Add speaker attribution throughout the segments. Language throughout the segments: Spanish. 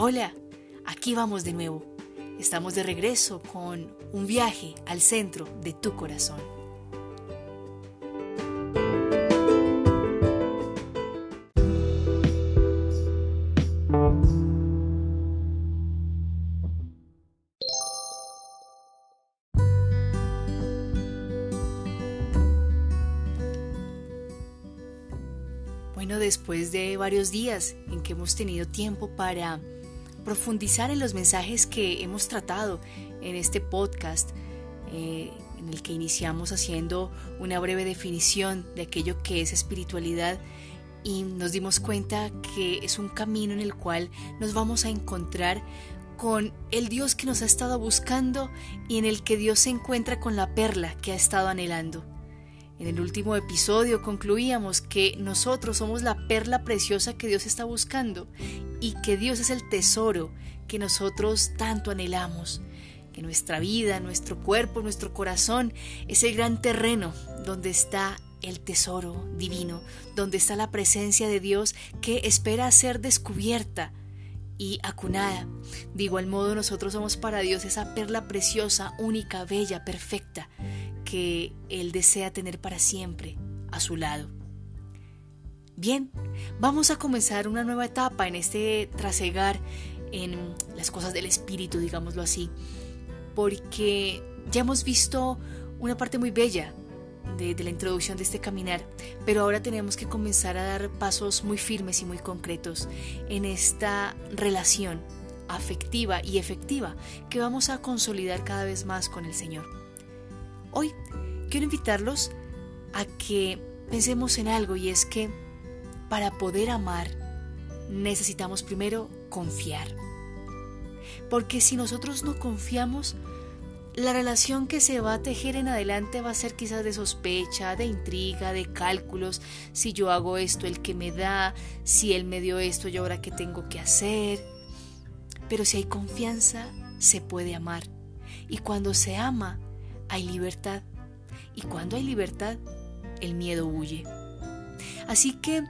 Speaker 1: Hola, aquí vamos de nuevo. Estamos de regreso con un viaje al centro de tu corazón. Bueno, después de varios días en que hemos tenido tiempo para profundizar en los mensajes que hemos tratado en este podcast, eh, en el que iniciamos haciendo una breve definición de aquello que es espiritualidad y nos dimos cuenta que es un camino en el cual nos vamos a encontrar con el Dios que nos ha estado buscando y en el que Dios se encuentra con la perla que ha estado anhelando. En el último episodio concluíamos que nosotros somos la perla preciosa que Dios está buscando y que Dios es el tesoro que nosotros tanto anhelamos, que nuestra vida, nuestro cuerpo, nuestro corazón es el gran terreno donde está el tesoro divino, donde está la presencia de Dios que espera ser descubierta y acunada. De igual modo nosotros somos para Dios esa perla preciosa, única, bella, perfecta, que Él desea tener para siempre a su lado. Bien, vamos a comenzar una nueva etapa en este trasegar en las cosas del espíritu, digámoslo así, porque ya hemos visto una parte muy bella de, de, la introducción de este caminar, pero ahora tenemos que comenzar a dar pasos muy firmes y muy concretos en esta relación afectiva y efectiva que vamos a consolidar cada vez más con el Señor. Hoy quiero invitarlos a que pensemos en algo y es que para poder amar necesitamos primero confiar. Porque si nosotros no confiamos, la relación que se va a tejer en adelante va a ser quizás de sospecha, de intriga, de cálculos. Si yo hago esto, el que me da, si él me dio esto, yo ahora qué tengo que hacer. Pero si hay confianza, se puede amar. Y cuando se ama, hay libertad. Y cuando hay libertad, el miedo huye. Así que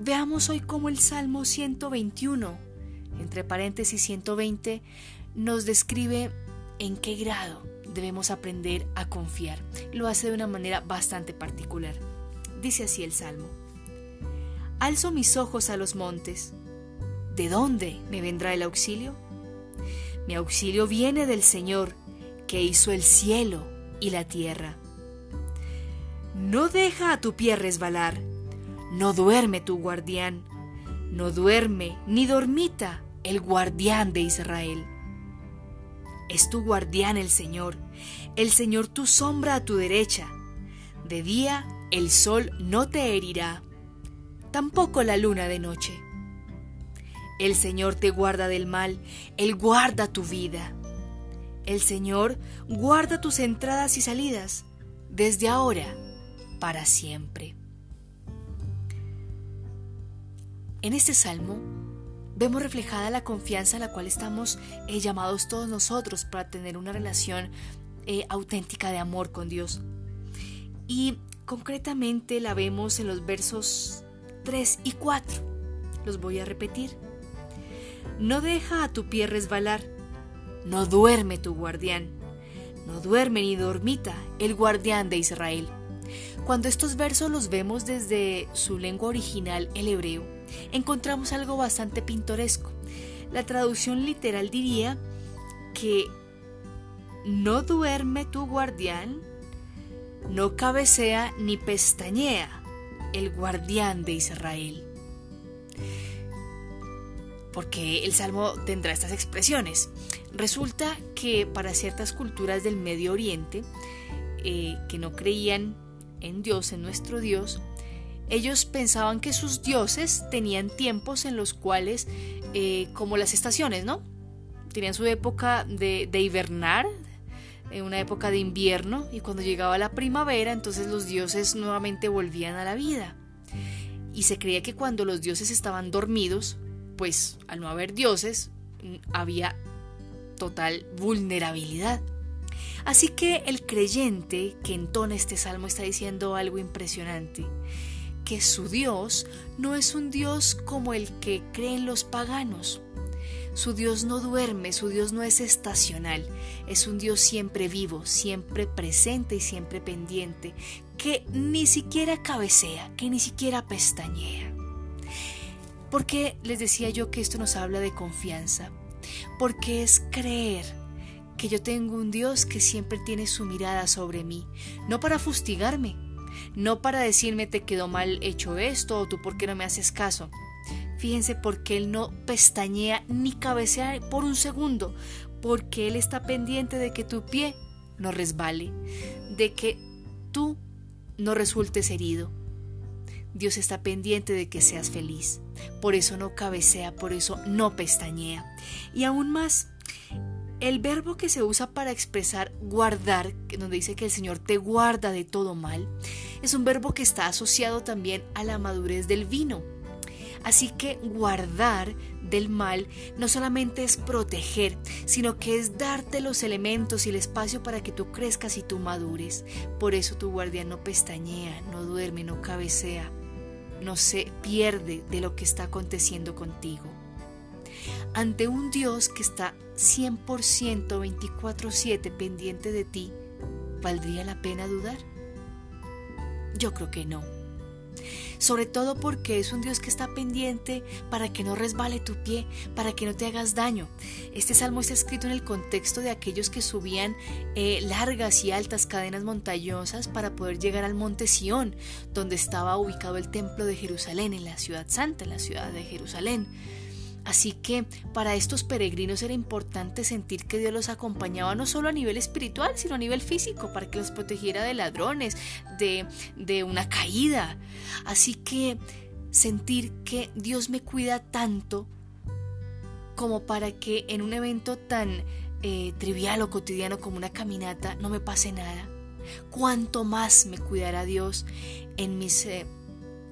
Speaker 1: veamos hoy cómo el Salmo 121, entre paréntesis 120, nos describe en qué grado debemos aprender a confiar. Lo hace de una manera bastante particular. Dice así el Salmo. Alzo mis ojos a los montes. ¿De dónde me vendrá el auxilio? Mi auxilio viene del Señor que hizo el cielo y la tierra. No deja a tu pie resbalar, no duerme tu guardián, no duerme ni dormita el guardián de Israel. Es tu guardián el Señor, el Señor tu sombra a tu derecha. De día el sol no te herirá, tampoco la luna de noche. El Señor te guarda del mal, Él guarda tu vida. El Señor guarda tus entradas y salidas desde ahora para siempre. En este salmo vemos reflejada la confianza a la cual estamos eh, llamados todos nosotros para tener una relación eh, auténtica de amor con Dios. Y concretamente la vemos en los versos 3 y 4. Los voy a repetir. No deja a tu pie resbalar no duerme tu guardián, no duerme ni dormita el guardián de Israel. Cuando estos versos los vemos desde su lengua original, el hebreo, encontramos algo bastante pintoresco. La traducción literal diría que no duerme tu guardián, no cabecea ni pestañea el guardián de Israel. Porque el Salmo tendrá estas expresiones. Resulta que para ciertas culturas del Medio Oriente, eh, que no creían en Dios, en nuestro Dios, ellos pensaban que sus dioses tenían tiempos en los cuales, eh, como las estaciones, ¿no? Tenían su época de, de hibernar, eh, una época de invierno, y cuando llegaba la primavera, entonces los dioses nuevamente volvían a la vida. Y se creía que cuando los dioses estaban dormidos, pues al no haber dioses, había total vulnerabilidad. Así que el creyente que entona este salmo está diciendo algo impresionante, que su Dios no es un Dios como el que creen los paganos, Su Dios no duerme, su Dios no es estacional, es un Dios siempre vivo, siempre presente y siempre pendiente, que ni siquiera cabecea, que ni siquiera pestañea. Porque les decía yo que esto nos habla de confianza? Porque es creer que yo tengo un Dios que siempre tiene su mirada sobre mí, no para fustigarme, no para decirme te quedó mal hecho esto o tú por qué no me haces caso. Fíjense porque Él no pestañea ni cabecea por un segundo, porque Él está pendiente de que tu pie no resbale, de que tú no resultes herido. Dios está pendiente de que seas feliz. Por eso no cabecea, por eso no pestañea. Y aún más, el verbo que se usa para expresar guardar, donde dice que el Señor te guarda de todo mal, es un verbo que está asociado también a la madurez del vino. Así que guardar del mal no solamente es proteger, sino que es darte los elementos y el espacio para que tú crezcas y tú madures. Por eso tu guardia no pestañea, no duerme, no cabecea, no se pierde de lo que está aconteciendo contigo. Ante un Dios que está 100% 24/7 pendiente de ti, ¿valdría la pena dudar? Yo creo que no. Sobre todo porque es un Dios que está pendiente para que no resbale tu pie, para que no te hagas daño. Este salmo está escrito en el contexto de aquellos que subían eh, largas y altas cadenas montañosas para poder llegar al monte Sión, donde estaba ubicado el templo de Jerusalén, en la ciudad santa, en la ciudad de Jerusalén. Así que para estos peregrinos era importante sentir que Dios los acompañaba no solo a nivel espiritual, sino a nivel físico, para que los protegiera de ladrones, de, de una caída. Así que sentir que Dios me cuida tanto como para que en un evento tan eh, trivial o cotidiano como una caminata no me pase nada. Cuánto más me cuidará Dios en mis eh,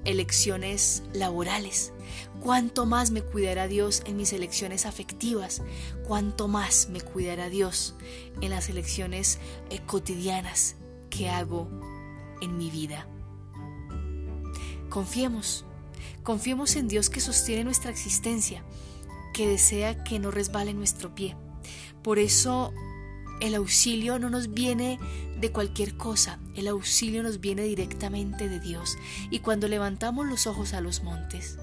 Speaker 1: elecciones laborales, cuánto más me cuidará Dios en mis elecciones afectivas, cuánto más me cuidará Dios en las elecciones eh, cotidianas que hago en mi vida. Confiemos, confiemos en Dios que sostiene nuestra existencia, que desea que no resbale nuestro pie. Por eso el auxilio no nos viene de cualquier cosa, el auxilio nos viene directamente de Dios. Y cuando levantamos los ojos a los montes,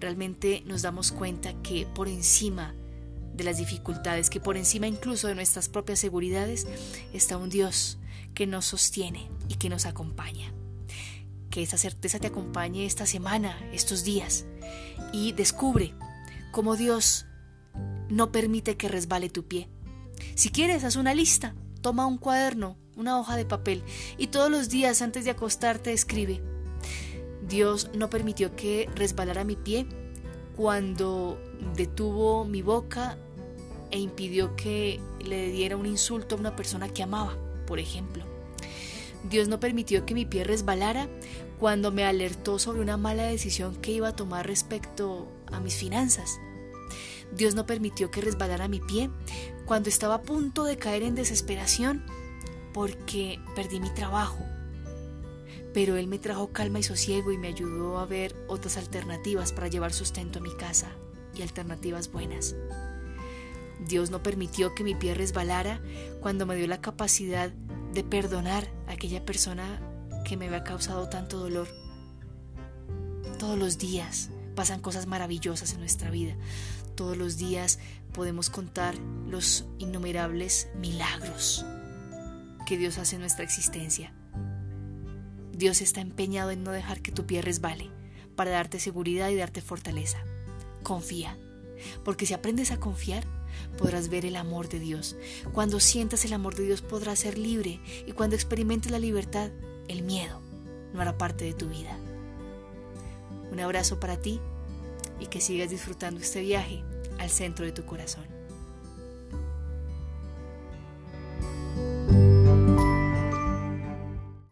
Speaker 1: realmente nos damos cuenta que por encima de las dificultades, que por encima incluso de nuestras propias seguridades, está un Dios que nos sostiene y que nos acompaña. Que esa certeza te acompañe esta semana, estos días, y descubre cómo Dios no permite que resbale tu pie si quieres, haz una lista, toma un cuaderno, una hoja de papel y todos los días antes de acostarte escribe. Dios no permitió que resbalara mi pie cuando detuvo mi boca e impidió que le diera un insulto a una persona que amaba, por ejemplo. Dios no permitió que mi pie resbalara cuando me alertó sobre una mala decisión que iba a tomar respecto a mis finanzas. Dios no permitió que resbalara mi pie cuando estaba a punto de caer en desesperación porque perdí mi trabajo. Pero Él me trajo calma y sosiego y me ayudó a ver otras alternativas para llevar sustento a mi casa y alternativas buenas. Dios no permitió que mi pie resbalara cuando me dio la capacidad de perdonar a aquella persona que me había causado tanto dolor. Todos los días pasan cosas maravillosas en nuestra vida. Todos los días podemos contar los innumerables milagros que Dios hace en nuestra existencia. Dios está empeñado en no dejar que tu pie resbale, para darte seguridad y darte fortaleza. Confía, porque si aprendes a confiar, podrás ver el amor de Dios. Cuando sientas el amor de Dios podrás ser libre y cuando experimentes la libertad, el miedo no hará parte de tu vida. Un abrazo para ti y que sigas disfrutando este viaje al centro de tu corazón.